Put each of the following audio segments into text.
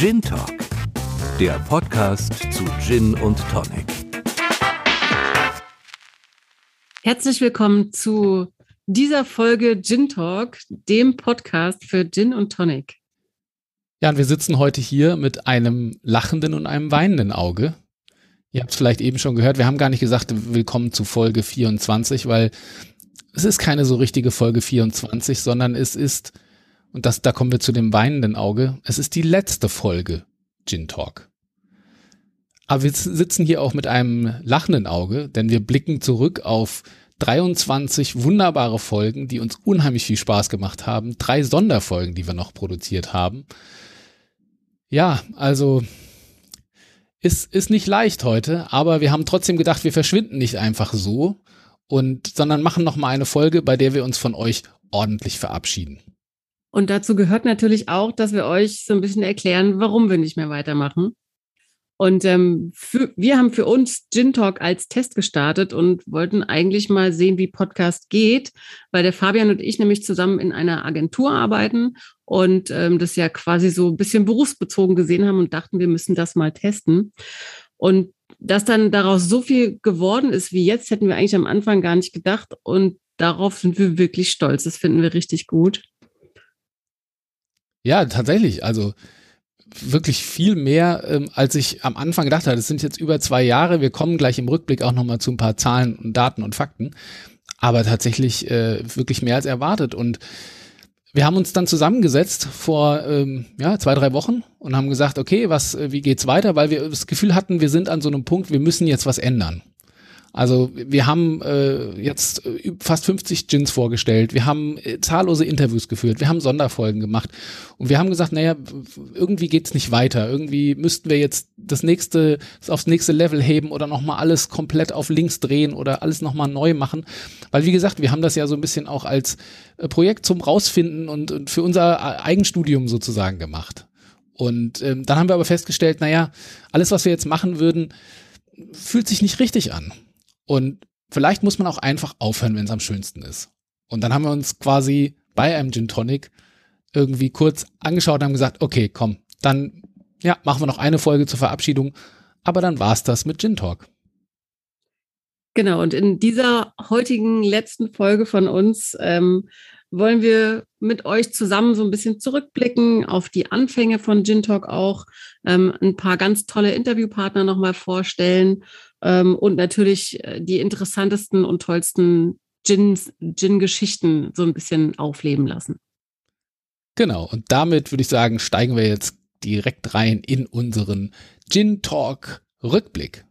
Gin Talk, der Podcast zu Gin und Tonic. Herzlich willkommen zu dieser Folge Gin Talk, dem Podcast für Gin und Tonic. Ja, und wir sitzen heute hier mit einem lachenden und einem weinenden Auge. Ihr habt es vielleicht eben schon gehört, wir haben gar nicht gesagt, willkommen zu Folge 24, weil es ist keine so richtige Folge 24, sondern es ist, und das, da kommen wir zu dem weinenden Auge, es ist die letzte Folge Gin Talk. Aber wir sitzen hier auch mit einem lachenden Auge, denn wir blicken zurück auf 23 wunderbare Folgen, die uns unheimlich viel Spaß gemacht haben. Drei Sonderfolgen, die wir noch produziert haben. Ja, also ist, ist nicht leicht heute, aber wir haben trotzdem gedacht, wir verschwinden nicht einfach so und, sondern machen noch mal eine Folge, bei der wir uns von euch ordentlich verabschieden. Und dazu gehört natürlich auch, dass wir euch so ein bisschen erklären, warum wir nicht mehr weitermachen. Und ähm, für, wir haben für uns Gin Talk als Test gestartet und wollten eigentlich mal sehen, wie Podcast geht, weil der Fabian und ich nämlich zusammen in einer Agentur arbeiten und ähm, das ja quasi so ein bisschen berufsbezogen gesehen haben und dachten, wir müssen das mal testen. Und dass dann daraus so viel geworden ist wie jetzt, hätten wir eigentlich am Anfang gar nicht gedacht. Und darauf sind wir wirklich stolz. Das finden wir richtig gut. Ja, tatsächlich. Also wirklich viel mehr, ähm, als ich am Anfang gedacht hatte. Es sind jetzt über zwei Jahre. Wir kommen gleich im Rückblick auch nochmal zu ein paar Zahlen und Daten und Fakten. Aber tatsächlich äh, wirklich mehr als erwartet. Und wir haben uns dann zusammengesetzt vor ähm, ja, zwei, drei Wochen und haben gesagt, okay, was, äh, wie geht's weiter? Weil wir das Gefühl hatten, wir sind an so einem Punkt, wir müssen jetzt was ändern. Also wir haben äh, jetzt äh, fast 50 Gins vorgestellt, wir haben äh, zahllose Interviews geführt, wir haben Sonderfolgen gemacht und wir haben gesagt, naja, irgendwie geht's nicht weiter. Irgendwie müssten wir jetzt das nächste, das aufs nächste Level heben oder nochmal alles komplett auf links drehen oder alles nochmal neu machen. Weil wie gesagt, wir haben das ja so ein bisschen auch als äh, Projekt zum Rausfinden und, und für unser Eigenstudium sozusagen gemacht. Und ähm, dann haben wir aber festgestellt, naja, alles, was wir jetzt machen würden, fühlt sich nicht richtig an. Und vielleicht muss man auch einfach aufhören, wenn es am schönsten ist. Und dann haben wir uns quasi bei einem Gin Tonic irgendwie kurz angeschaut und haben gesagt, okay, komm, dann ja, machen wir noch eine Folge zur Verabschiedung. Aber dann war's das mit Gin Talk. Genau, und in dieser heutigen letzten Folge von uns ähm, wollen wir mit euch zusammen so ein bisschen zurückblicken auf die Anfänge von Gin Talk auch, ähm, ein paar ganz tolle Interviewpartner nochmal vorstellen ähm, und natürlich äh, die interessantesten und tollsten Gin-Geschichten so ein bisschen aufleben lassen. Genau, und damit würde ich sagen, steigen wir jetzt direkt rein in unseren Gin Talk Rückblick.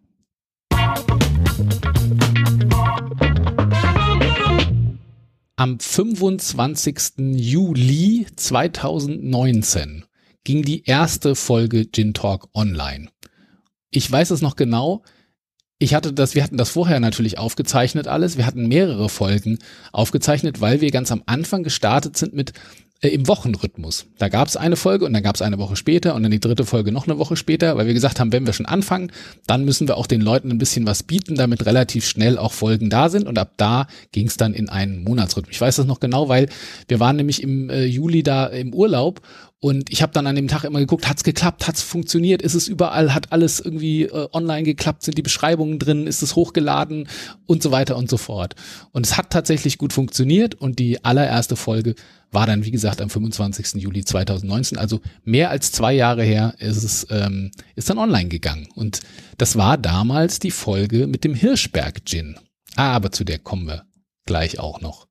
Am 25. Juli 2019 ging die erste Folge Gin Talk online. Ich weiß es noch genau, ich hatte das, wir hatten das vorher natürlich aufgezeichnet alles. Wir hatten mehrere Folgen aufgezeichnet, weil wir ganz am Anfang gestartet sind mit äh, im Wochenrhythmus. Da gab es eine Folge und dann gab es eine Woche später und dann die dritte Folge noch eine Woche später, weil wir gesagt haben, wenn wir schon anfangen, dann müssen wir auch den Leuten ein bisschen was bieten, damit relativ schnell auch Folgen da sind und ab da ging es dann in einen Monatsrhythmus. Ich weiß das noch genau, weil wir waren nämlich im äh, Juli da im Urlaub und ich habe dann an dem Tag immer geguckt, hat's geklappt, hat's funktioniert, ist es überall, hat alles irgendwie äh, online geklappt, sind die Beschreibungen drin, ist es hochgeladen und so weiter und so fort. Und es hat tatsächlich gut funktioniert und die allererste Folge war dann, wie gesagt, am 25. Juli 2019, also mehr als zwei Jahre her ist es, ähm, ist dann online gegangen. Und das war damals die Folge mit dem Hirschberg Gin. Ah, aber zu der kommen wir gleich auch noch.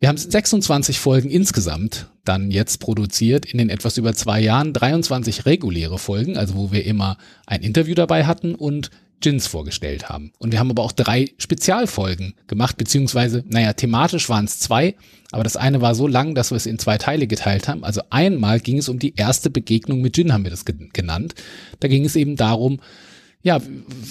Wir haben 26 Folgen insgesamt dann jetzt produziert in den etwas über zwei Jahren, 23 reguläre Folgen, also wo wir immer ein Interview dabei hatten und Gins vorgestellt haben. Und wir haben aber auch drei Spezialfolgen gemacht, beziehungsweise, naja, thematisch waren es zwei, aber das eine war so lang, dass wir es in zwei Teile geteilt haben. Also einmal ging es um die erste Begegnung mit Gin, haben wir das genannt. Da ging es eben darum, ja,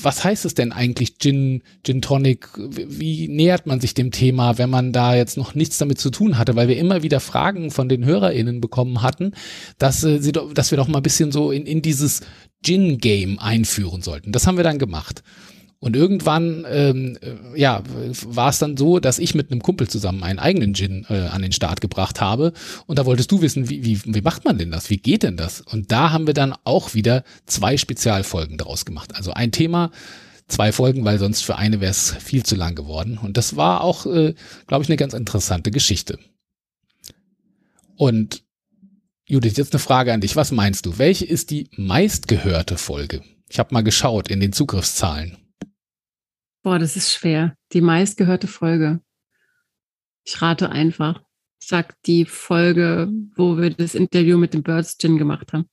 was heißt es denn eigentlich Gin, Gin Tonic? Wie nähert man sich dem Thema, wenn man da jetzt noch nichts damit zu tun hatte? Weil wir immer wieder Fragen von den HörerInnen bekommen hatten, dass, äh, sie, dass wir doch mal ein bisschen so in, in dieses Gin-Game einführen sollten. Das haben wir dann gemacht. Und irgendwann, ähm, äh, ja, war es dann so, dass ich mit einem Kumpel zusammen einen eigenen Gin äh, an den Start gebracht habe. Und da wolltest du wissen, wie, wie, wie macht man denn das? Wie geht denn das? Und da haben wir dann auch wieder zwei Spezialfolgen daraus gemacht. Also ein Thema, zwei Folgen, weil sonst für eine wäre es viel zu lang geworden. Und das war auch, äh, glaube ich, eine ganz interessante Geschichte. Und Judith, jetzt eine Frage an dich. Was meinst du? Welche ist die meistgehörte Folge? Ich habe mal geschaut in den Zugriffszahlen. Boah, das ist schwer. Die meistgehörte Folge. Ich rate einfach. Ich sag die Folge, wo wir das Interview mit dem Birds Gin gemacht haben.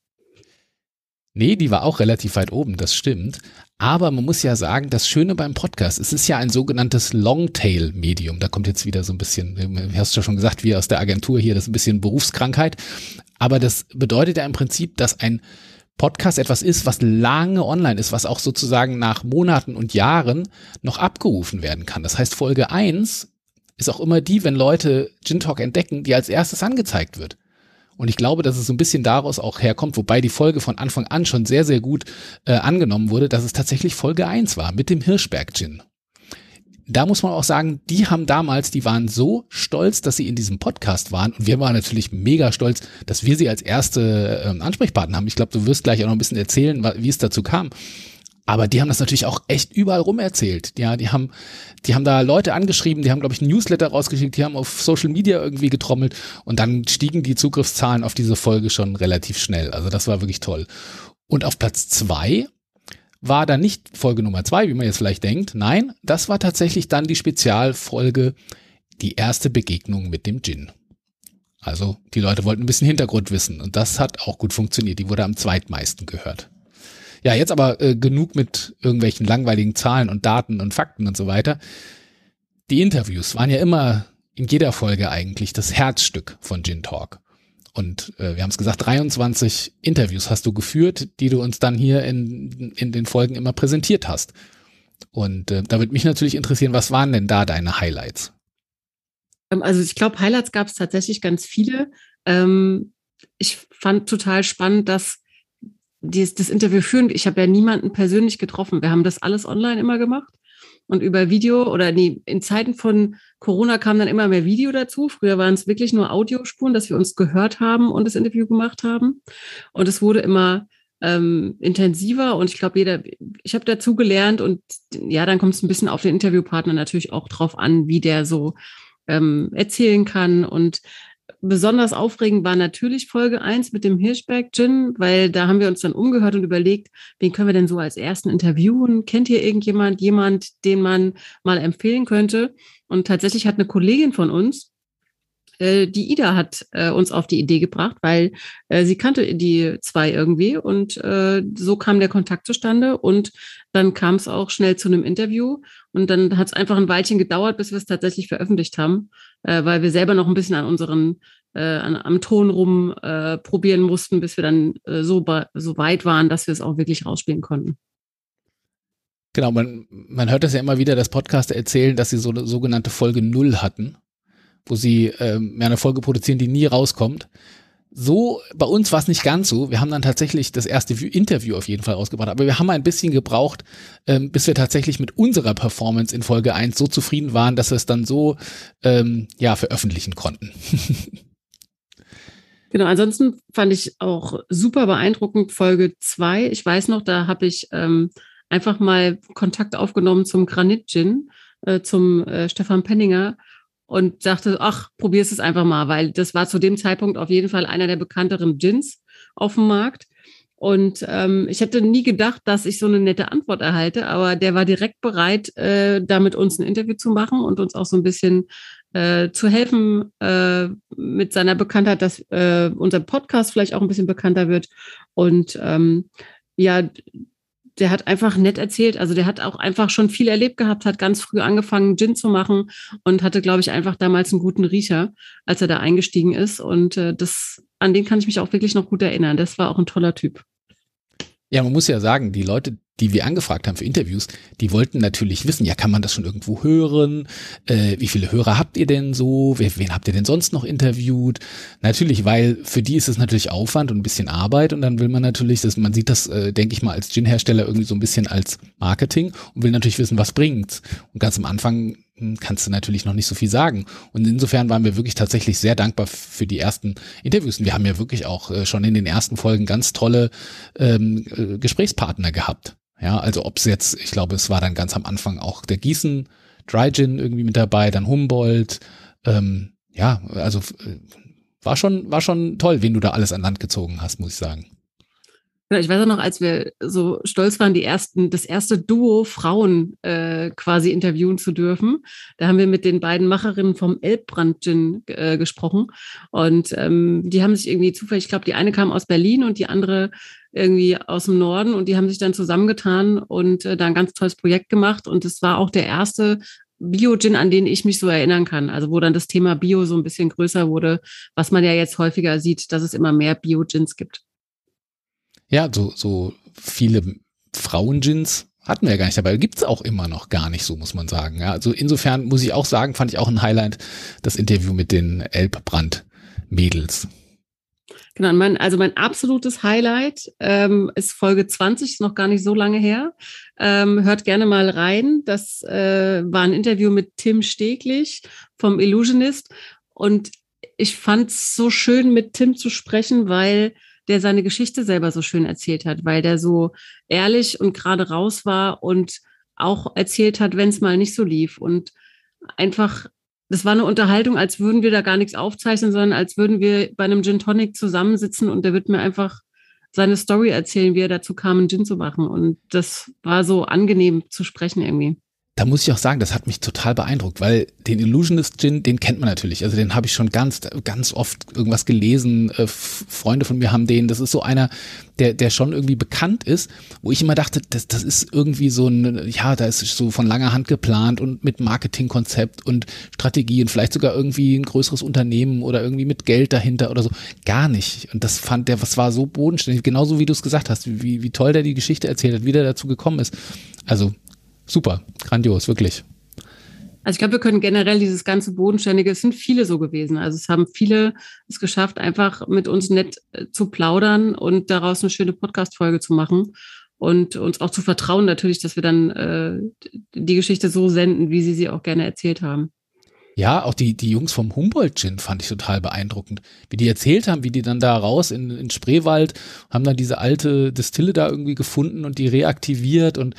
Nee, die war auch relativ weit oben, das stimmt. Aber man muss ja sagen, das Schöne beim Podcast, es ist ja ein sogenanntes Longtail-Medium. Da kommt jetzt wieder so ein bisschen, du hast ja schon gesagt, wir aus der Agentur hier, das ist ein bisschen Berufskrankheit. Aber das bedeutet ja im Prinzip, dass ein Podcast etwas ist, was lange online ist, was auch sozusagen nach Monaten und Jahren noch abgerufen werden kann. Das heißt, Folge eins ist auch immer die, wenn Leute Gin Talk entdecken, die als erstes angezeigt wird. Und ich glaube, dass es so ein bisschen daraus auch herkommt, wobei die Folge von Anfang an schon sehr, sehr gut äh, angenommen wurde, dass es tatsächlich Folge eins war mit dem Hirschberg Gin da muss man auch sagen, die haben damals, die waren so stolz, dass sie in diesem Podcast waren. Und wir waren natürlich mega stolz, dass wir sie als erste ähm, Ansprechpartner haben. Ich glaube, du wirst gleich auch noch ein bisschen erzählen, wie es dazu kam. Aber die haben das natürlich auch echt überall rum erzählt. Ja, die haben, die haben da Leute angeschrieben, die haben, glaube ich, ein Newsletter rausgeschickt, die haben auf Social Media irgendwie getrommelt und dann stiegen die Zugriffszahlen auf diese Folge schon relativ schnell. Also das war wirklich toll. Und auf Platz zwei war dann nicht Folge Nummer zwei, wie man jetzt vielleicht denkt. Nein, das war tatsächlich dann die Spezialfolge, die erste Begegnung mit dem Djinn. Also die Leute wollten ein bisschen Hintergrund wissen und das hat auch gut funktioniert. Die wurde am zweitmeisten gehört. Ja, jetzt aber äh, genug mit irgendwelchen langweiligen Zahlen und Daten und Fakten und so weiter. Die Interviews waren ja immer in jeder Folge eigentlich das Herzstück von Gin Talk. Und äh, wir haben es gesagt, 23 Interviews hast du geführt, die du uns dann hier in, in den Folgen immer präsentiert hast. Und äh, da würde mich natürlich interessieren, was waren denn da deine Highlights? Ähm, also ich glaube, Highlights gab es tatsächlich ganz viele. Ähm, ich fand total spannend, dass dieses, das Interview führen, ich habe ja niemanden persönlich getroffen. Wir haben das alles online immer gemacht und über Video oder nee, in Zeiten von Corona kam dann immer mehr Video dazu. Früher waren es wirklich nur Audiospuren, dass wir uns gehört haben und das Interview gemacht haben. Und es wurde immer ähm, intensiver und ich glaube, jeder, ich habe dazu gelernt und ja, dann kommt es ein bisschen auf den Interviewpartner natürlich auch drauf an, wie der so ähm, erzählen kann und besonders aufregend war natürlich Folge 1 mit dem Hirschberg Gin, weil da haben wir uns dann umgehört und überlegt, wen können wir denn so als ersten interviewen? Kennt ihr irgendjemand, jemand, den man mal empfehlen könnte? Und tatsächlich hat eine Kollegin von uns, äh, die Ida hat äh, uns auf die Idee gebracht, weil äh, sie kannte die zwei irgendwie und äh, so kam der Kontakt zustande und dann kam es auch schnell zu einem Interview und dann hat es einfach ein Weilchen gedauert, bis wir es tatsächlich veröffentlicht haben, äh, weil wir selber noch ein bisschen an unseren äh, an, am Ton rum äh, probieren mussten, bis wir dann äh, so, so weit waren, dass wir es auch wirklich rausspielen konnten. Genau, man, man hört das ja immer wieder, dass Podcaster erzählen, dass sie so eine sogenannte Folge Null hatten wo sie ähm, eine Folge produzieren, die nie rauskommt. So, bei uns war es nicht ganz so. Wir haben dann tatsächlich das erste Interview auf jeden Fall rausgebracht, aber wir haben ein bisschen gebraucht, ähm, bis wir tatsächlich mit unserer Performance in Folge 1 so zufrieden waren, dass wir es dann so ähm, ja veröffentlichen konnten. Genau, ansonsten fand ich auch super beeindruckend Folge 2. Ich weiß noch, da habe ich ähm, einfach mal Kontakt aufgenommen zum Granit Gin, äh, zum äh, Stefan Penninger und dachte, ach, probier's es einfach mal, weil das war zu dem Zeitpunkt auf jeden Fall einer der bekannteren Gins auf dem Markt. Und ähm, ich hätte nie gedacht, dass ich so eine nette Antwort erhalte, aber der war direkt bereit, äh, da mit uns ein Interview zu machen und uns auch so ein bisschen äh, zu helfen äh, mit seiner Bekanntheit, dass äh, unser Podcast vielleicht auch ein bisschen bekannter wird. Und ähm, ja, der hat einfach nett erzählt. Also der hat auch einfach schon viel erlebt gehabt, hat ganz früh angefangen, Gin zu machen und hatte, glaube ich, einfach damals einen guten Riecher, als er da eingestiegen ist. Und äh, das, an den kann ich mich auch wirklich noch gut erinnern. Das war auch ein toller Typ. Ja, man muss ja sagen, die Leute, die wir angefragt haben für Interviews, die wollten natürlich wissen, ja, kann man das schon irgendwo hören? Äh, wie viele Hörer habt ihr denn so? Wen, habt ihr denn sonst noch interviewt? Natürlich, weil für die ist es natürlich Aufwand und ein bisschen Arbeit und dann will man natürlich, dass man sieht das, äh, denke ich mal, als Gin-Hersteller irgendwie so ein bisschen als Marketing und will natürlich wissen, was bringt's. Und ganz am Anfang hm, kannst du natürlich noch nicht so viel sagen. Und insofern waren wir wirklich tatsächlich sehr dankbar für die ersten Interviews. Und wir haben ja wirklich auch äh, schon in den ersten Folgen ganz tolle ähm, äh, Gesprächspartner gehabt. Ja, also ob es jetzt, ich glaube, es war dann ganz am Anfang auch der Gießen, Dry Gin irgendwie mit dabei, dann Humboldt. Ähm, ja, also äh, war schon, war schon toll, wen du da alles an Land gezogen hast, muss ich sagen. Ich weiß auch noch, als wir so stolz waren, die ersten, das erste Duo Frauen äh, quasi interviewen zu dürfen. Da haben wir mit den beiden Macherinnen vom Elbbrand Gin äh, gesprochen. Und ähm, die haben sich irgendwie zufällig, ich glaube, die eine kam aus Berlin und die andere irgendwie aus dem Norden und die haben sich dann zusammengetan und äh, da ein ganz tolles Projekt gemacht. Und es war auch der erste Bio-Gin, an den ich mich so erinnern kann. Also wo dann das Thema Bio so ein bisschen größer wurde, was man ja jetzt häufiger sieht, dass es immer mehr Bio-Gins gibt. Ja, so, so viele Frauen-Gins hatten wir ja gar nicht dabei. Gibt's auch immer noch gar nicht so, muss man sagen. Ja, also insofern muss ich auch sagen, fand ich auch ein Highlight das Interview mit den Elbbrand-Mädels. Genau, mein, also mein absolutes Highlight ähm, ist Folge 20, ist noch gar nicht so lange her. Ähm, hört gerne mal rein. Das äh, war ein Interview mit Tim Steglich vom Illusionist. Und ich fand es so schön, mit Tim zu sprechen, weil der seine Geschichte selber so schön erzählt hat, weil der so ehrlich und gerade raus war und auch erzählt hat, wenn es mal nicht so lief. Und einfach, das war eine Unterhaltung, als würden wir da gar nichts aufzeichnen, sondern als würden wir bei einem Gin Tonic zusammensitzen und der wird mir einfach seine Story erzählen, wie er dazu kam, einen Gin zu machen. Und das war so angenehm zu sprechen irgendwie da muss ich auch sagen, das hat mich total beeindruckt, weil den Illusionist Gin, den kennt man natürlich. Also den habe ich schon ganz, ganz oft irgendwas gelesen. Äh, Freunde von mir haben den. Das ist so einer, der, der schon irgendwie bekannt ist, wo ich immer dachte, das, das ist irgendwie so ein, ja, da ist so von langer Hand geplant und mit Marketingkonzept und Strategie und vielleicht sogar irgendwie ein größeres Unternehmen oder irgendwie mit Geld dahinter oder so. Gar nicht. Und das fand der, was war so bodenständig, genauso wie du es gesagt hast, wie, wie toll der die Geschichte erzählt hat, wie der dazu gekommen ist. Also super, grandios, wirklich. Also ich glaube, wir können generell dieses ganze Bodenständige, es sind viele so gewesen. Also es haben viele es geschafft, einfach mit uns nett äh, zu plaudern und daraus eine schöne Podcast-Folge zu machen und uns auch zu vertrauen natürlich, dass wir dann äh, die Geschichte so senden, wie sie sie auch gerne erzählt haben. Ja, auch die, die Jungs vom Humboldt-Gin fand ich total beeindruckend. Wie die erzählt haben, wie die dann da raus in, in Spreewald, haben dann diese alte Distille da irgendwie gefunden und die reaktiviert und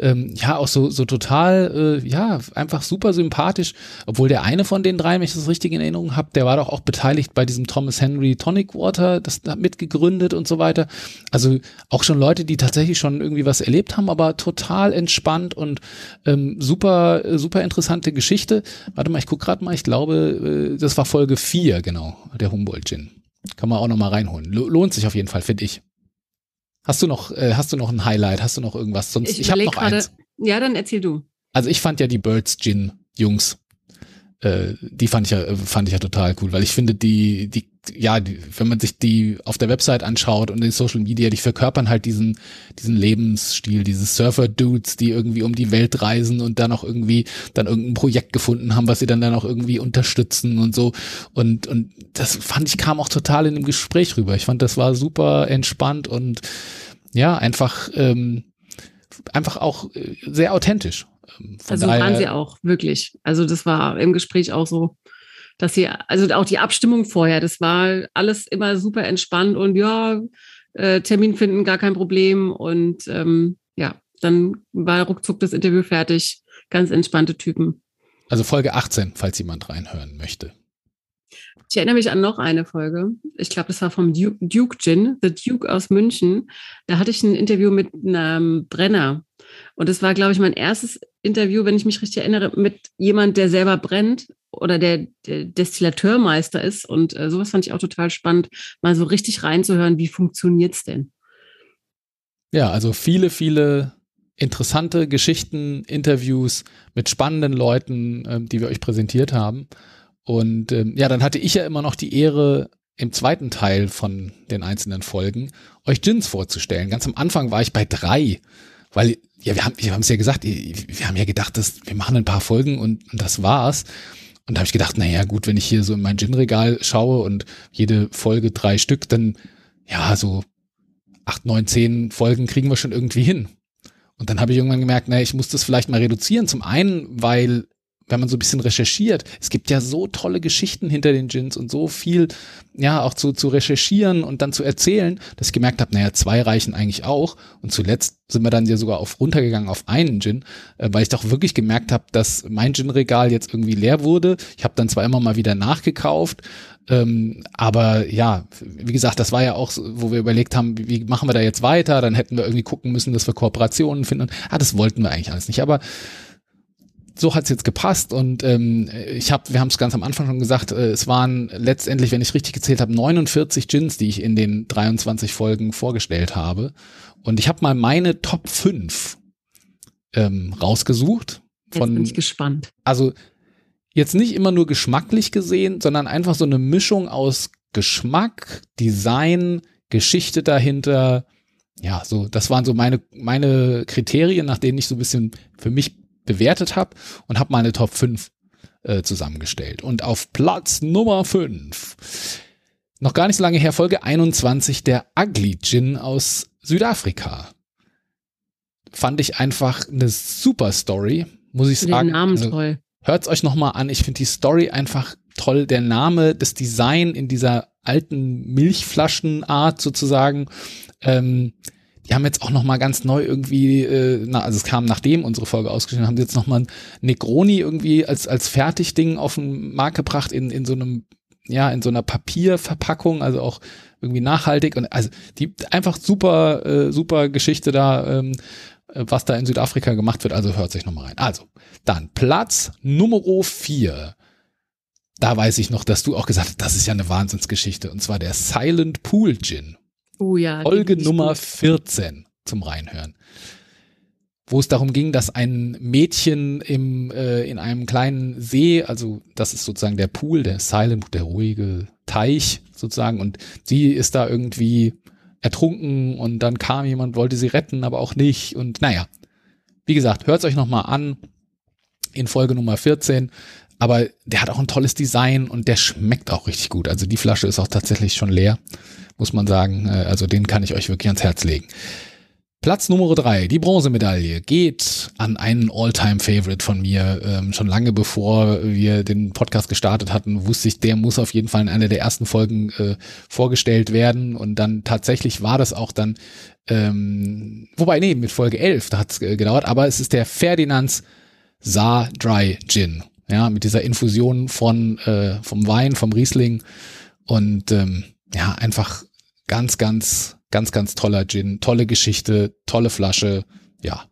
ähm, ja, auch so, so total, äh, ja, einfach super sympathisch. Obwohl der eine von den drei, wenn ich das richtig in Erinnerung habe, der war doch auch beteiligt bei diesem Thomas Henry Tonic Water, das da mitgegründet und so weiter. Also auch schon Leute, die tatsächlich schon irgendwie was erlebt haben, aber total entspannt und ähm, super, super interessante Geschichte. Warte mal, ich gucke guck gerade mal, ich glaube, äh, das war Folge 4, genau, der Humboldt-Gin. Kann man auch noch mal reinholen. Lohnt sich auf jeden Fall, finde ich. Hast du noch, äh, hast du noch ein Highlight? Hast du noch irgendwas? Sonst, ich, ich habe noch grade, eins. Ja, dann erzähl du. Also ich fand ja die Birds Gin Jungs äh, die fand ich ja, fand ich ja total cool, weil ich finde, die, die, ja, die, wenn man sich die auf der Website anschaut und in Social Media, die verkörpern halt diesen, diesen Lebensstil, diese Surfer-Dudes, die irgendwie um die Welt reisen und dann auch irgendwie dann irgendein Projekt gefunden haben, was sie dann dann auch irgendwie unterstützen und so. Und, und das fand ich kam auch total in dem Gespräch rüber. Ich fand, das war super entspannt und ja, einfach, ähm, einfach auch äh, sehr authentisch. Ähm, von also daher, waren sie auch, wirklich. Also das war im Gespräch auch so, dass sie, also auch die Abstimmung vorher, das war alles immer super entspannt und ja, äh, Termin finden, gar kein Problem. Und ähm, ja, dann war ruckzuck das Interview fertig. Ganz entspannte Typen. Also Folge 18, falls jemand reinhören möchte. Ich erinnere mich an noch eine Folge. Ich glaube, das war vom Duke, Duke Gin, The Duke aus München. Da hatte ich ein Interview mit einem Brenner. Und das war, glaube ich, mein erstes Interview, wenn ich mich richtig erinnere, mit jemand, der selber brennt oder der, der Destillateurmeister ist. Und äh, sowas fand ich auch total spannend, mal so richtig reinzuhören, wie funktioniert es denn? Ja, also viele, viele interessante Geschichten, Interviews mit spannenden Leuten, ähm, die wir euch präsentiert haben. Und ähm, ja, dann hatte ich ja immer noch die Ehre, im zweiten Teil von den einzelnen Folgen euch Gins vorzustellen. Ganz am Anfang war ich bei drei weil ja, wir haben wir haben es ja gesagt, wir haben ja gedacht, dass wir machen ein paar Folgen und, und das war's. Und da habe ich gedacht, naja, gut, wenn ich hier so in mein Gin-Regal schaue und jede Folge drei Stück, dann ja, so acht, neun, zehn Folgen kriegen wir schon irgendwie hin. Und dann habe ich irgendwann gemerkt, naja, ich muss das vielleicht mal reduzieren. Zum einen, weil wenn man so ein bisschen recherchiert, es gibt ja so tolle Geschichten hinter den Gins und so viel, ja, auch zu, zu recherchieren und dann zu erzählen, dass ich gemerkt habe, naja, zwei reichen eigentlich auch. Und zuletzt sind wir dann ja sogar auf runtergegangen auf einen Gin, äh, weil ich doch wirklich gemerkt habe, dass mein Gin-Regal jetzt irgendwie leer wurde. Ich habe dann zwar immer mal wieder nachgekauft, ähm, aber ja, wie gesagt, das war ja auch, wo wir überlegt haben, wie, wie machen wir da jetzt weiter? Dann hätten wir irgendwie gucken müssen, dass wir Kooperationen finden. Ah, das wollten wir eigentlich alles nicht. Aber so hat's jetzt gepasst und ähm, ich habe, wir haben es ganz am Anfang schon gesagt, äh, es waren letztendlich, wenn ich richtig gezählt habe, 49 Gins, die ich in den 23 Folgen vorgestellt habe. Und ich habe mal meine Top 5 ähm, rausgesucht. Von, jetzt bin ich gespannt. Also jetzt nicht immer nur geschmacklich gesehen, sondern einfach so eine Mischung aus Geschmack, Design, Geschichte dahinter. Ja, so, das waren so meine, meine Kriterien, nach denen ich so ein bisschen für mich bewertet habe und habe meine Top 5 äh, zusammengestellt. Und auf Platz Nummer 5, noch gar nicht so lange her, Folge 21, der Ugly Gin aus Südafrika. Fand ich einfach eine super Story, muss ich sagen. Den Namen also, toll. Hört's euch nochmal an. Ich finde die Story einfach toll. Der Name, das Design in dieser alten Milchflaschenart sozusagen. Ähm, die haben jetzt auch noch mal ganz neu irgendwie, äh, na, also es kam nachdem unsere Folge ausgeschrieben, haben sie jetzt noch mal Negroni irgendwie als als Fertigding auf den Markt gebracht in in so einem ja in so einer Papierverpackung, also auch irgendwie nachhaltig und also die einfach super äh, super Geschichte da. Ähm, was da in Südafrika gemacht wird, also hört sich nochmal rein. Also, dann Platz Nummer vier. Da weiß ich noch, dass du auch gesagt hast, das ist ja eine Wahnsinnsgeschichte. Und zwar der Silent Pool Gin. Oh ja. Folge Nummer 14 zum Reinhören. Wo es darum ging, dass ein Mädchen im, äh, in einem kleinen See, also das ist sozusagen der Pool, der Silent, der ruhige Teich sozusagen, und sie ist da irgendwie ertrunken und dann kam jemand, wollte sie retten, aber auch nicht. Und naja, wie gesagt, hört es euch nochmal an in Folge Nummer 14. Aber der hat auch ein tolles Design und der schmeckt auch richtig gut. Also die Flasche ist auch tatsächlich schon leer muss man sagen. Äh, also den kann ich euch wirklich ans Herz legen. Platz Nummer drei, die Bronzemedaille, geht an einen All-Time-Favorite von mir. Ähm, schon lange bevor wir den Podcast gestartet hatten, wusste ich, der muss auf jeden Fall in einer der ersten Folgen äh, vorgestellt werden. Und dann tatsächlich war das auch dann, ähm, wobei, nee, mit Folge 11, da hat es äh, gedauert, aber es ist der Ferdinands Saar Dry Gin. Ja, mit dieser Infusion von äh, vom Wein, vom Riesling. Und ähm, ja, einfach ganz, ganz, ganz, ganz toller Gin, tolle Geschichte, tolle Flasche. Ja,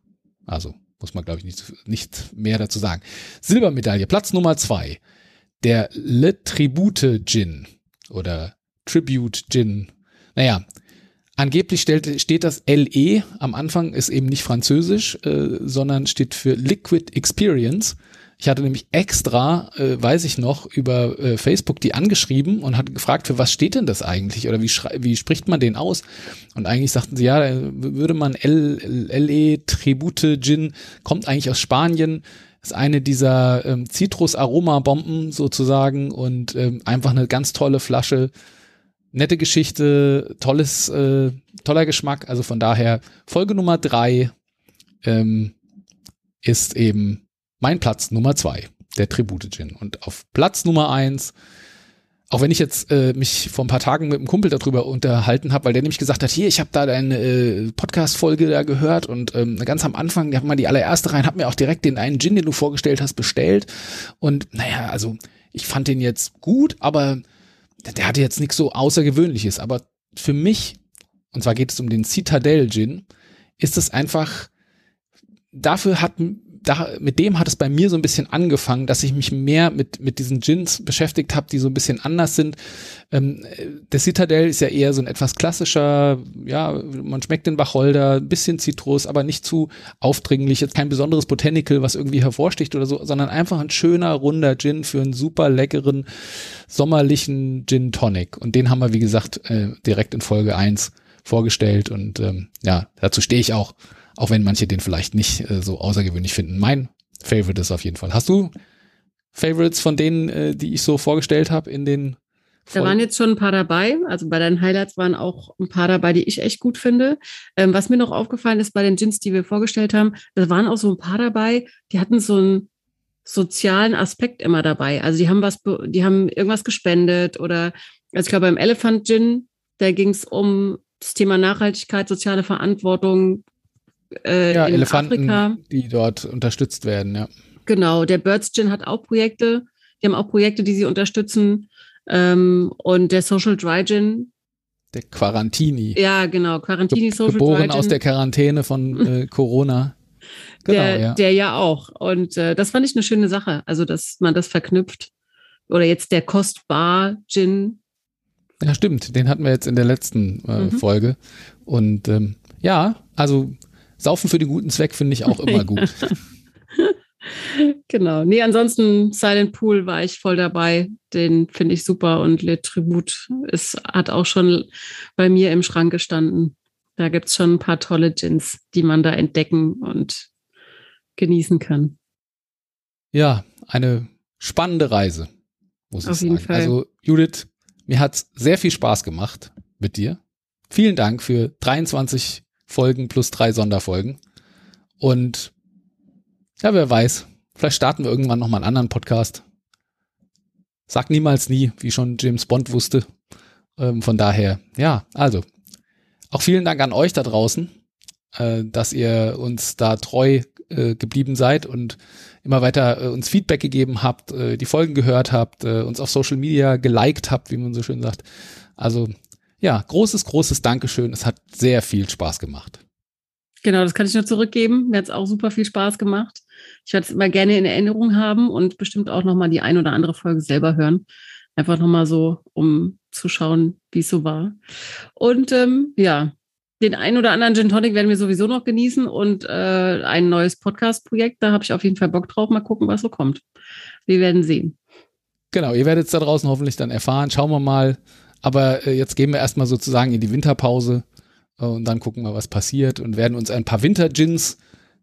also muss man, glaube ich, nicht, nicht mehr dazu sagen. Silbermedaille, Platz Nummer zwei. Der Le Tribute Gin oder Tribute Gin. Naja, angeblich stellt, steht das LE am Anfang, ist eben nicht französisch, äh, sondern steht für Liquid Experience. Ich hatte nämlich extra, äh, weiß ich noch, über äh, Facebook die angeschrieben und hatte gefragt, für was steht denn das eigentlich oder wie, wie spricht man den aus? Und eigentlich sagten sie, ja, würde man LE Tribute Gin, kommt eigentlich aus Spanien, ist eine dieser ähm, Zitrus-Aroma-Bomben sozusagen und ähm, einfach eine ganz tolle Flasche. Nette Geschichte, tolles, äh, toller Geschmack. Also von daher Folge Nummer drei ähm, ist eben mein Platz Nummer zwei, der Tribute Gin. Und auf Platz Nummer eins, auch wenn ich jetzt äh, mich vor ein paar Tagen mit einem Kumpel darüber unterhalten habe, weil der nämlich gesagt hat, hier, ich habe da deine äh, Podcast-Folge da gehört und ähm, ganz am Anfang, ich habe mal die allererste rein, habe mir auch direkt den einen Gin, den du vorgestellt hast, bestellt. Und naja, also ich fand den jetzt gut, aber der hatte jetzt nichts so Außergewöhnliches. Aber für mich, und zwar geht es um den Citadel Gin, ist es einfach, dafür hat da, mit dem hat es bei mir so ein bisschen angefangen, dass ich mich mehr mit, mit diesen Gins beschäftigt habe, die so ein bisschen anders sind. Ähm, der Citadel ist ja eher so ein etwas klassischer, ja, man schmeckt den Wacholder, ein bisschen Zitrus, aber nicht zu aufdringlich, jetzt kein besonderes Botanical, was irgendwie hervorsticht oder so, sondern einfach ein schöner, runder Gin für einen super leckeren, sommerlichen Gin Tonic. Und den haben wir, wie gesagt, äh, direkt in Folge eins vorgestellt und ähm, ja, dazu stehe ich auch. Auch wenn manche den vielleicht nicht äh, so außergewöhnlich finden. Mein Favorite ist auf jeden Fall. Hast du Favorites von denen, äh, die ich so vorgestellt habe in den da waren jetzt schon ein paar dabei. Also bei deinen Highlights waren auch ein paar dabei, die ich echt gut finde. Ähm, was mir noch aufgefallen ist bei den Gins, die wir vorgestellt haben, da waren auch so ein paar dabei, die hatten so einen sozialen Aspekt immer dabei. Also die haben was, die haben irgendwas gespendet oder, also ich glaube beim Elephant Gin, da ging es um das Thema Nachhaltigkeit, soziale Verantwortung. Äh, ja, Elefanten, Afrika. die dort unterstützt werden, ja. Genau, der Birds Gin hat auch Projekte. Die haben auch Projekte, die sie unterstützen. Ähm, und der Social Dry Gin. Der Quarantini. Ja, genau. Quarantini Social Geboren Dry Gin. aus der Quarantäne von äh, Corona. Genau, der, ja. der ja auch. Und äh, das fand ich eine schöne Sache. Also, dass man das verknüpft. Oder jetzt der Kostbar Gin. Ja, stimmt. Den hatten wir jetzt in der letzten äh, mhm. Folge. Und ähm, ja, also Saufen für den guten Zweck finde ich auch immer gut. genau. Nee, ansonsten Silent Pool war ich voll dabei. Den finde ich super und Le Tribut ist, hat auch schon bei mir im Schrank gestanden. Da gibt es schon ein paar tolle Gins, die man da entdecken und genießen kann. Ja, eine spannende Reise, muss Auf ich sagen. Fall. Also, Judith, mir hat es sehr viel Spaß gemacht mit dir. Vielen Dank für 23 Folgen plus drei Sonderfolgen. Und ja, wer weiß. Vielleicht starten wir irgendwann nochmal einen anderen Podcast. Sag niemals nie, wie schon James Bond wusste. Ähm, von daher, ja, also. Auch vielen Dank an euch da draußen, äh, dass ihr uns da treu äh, geblieben seid und immer weiter äh, uns Feedback gegeben habt, äh, die Folgen gehört habt, äh, uns auf Social Media geliked habt, wie man so schön sagt. Also ja, großes, großes Dankeschön. Es hat sehr viel Spaß gemacht. Genau, das kann ich nur zurückgeben. Mir hat es auch super viel Spaß gemacht. Ich werde es immer gerne in Erinnerung haben und bestimmt auch nochmal die ein oder andere Folge selber hören. Einfach nochmal so, um zu schauen, wie es so war. Und ähm, ja, den ein oder anderen Gin Tonic werden wir sowieso noch genießen und äh, ein neues Podcast-Projekt, da habe ich auf jeden Fall Bock drauf. Mal gucken, was so kommt. Wir werden sehen. Genau, ihr werdet es da draußen hoffentlich dann erfahren. Schauen wir mal. Aber äh, jetzt gehen wir erstmal sozusagen in die Winterpause und dann gucken wir, was passiert und werden uns ein paar Winter-Gins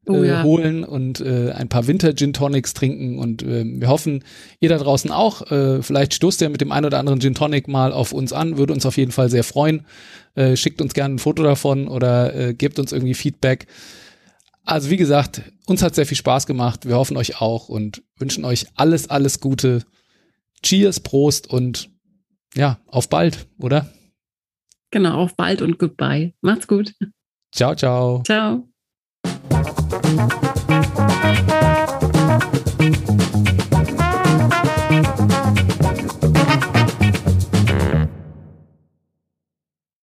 äh, oh, ja. holen und äh, ein paar Winter-Gin Tonics trinken und äh, wir hoffen, ihr da draußen auch. Äh, vielleicht stoßt ihr mit dem einen oder anderen Gin Tonic mal auf uns an, würde uns auf jeden Fall sehr freuen. Äh, schickt uns gerne ein Foto davon oder äh, gebt uns irgendwie Feedback. Also wie gesagt, uns hat sehr viel Spaß gemacht. Wir hoffen euch auch und wünschen euch alles, alles Gute. Cheers, Prost und ja, auf bald, oder? Genau, auf bald und goodbye. Macht's gut. Ciao, ciao. Ciao.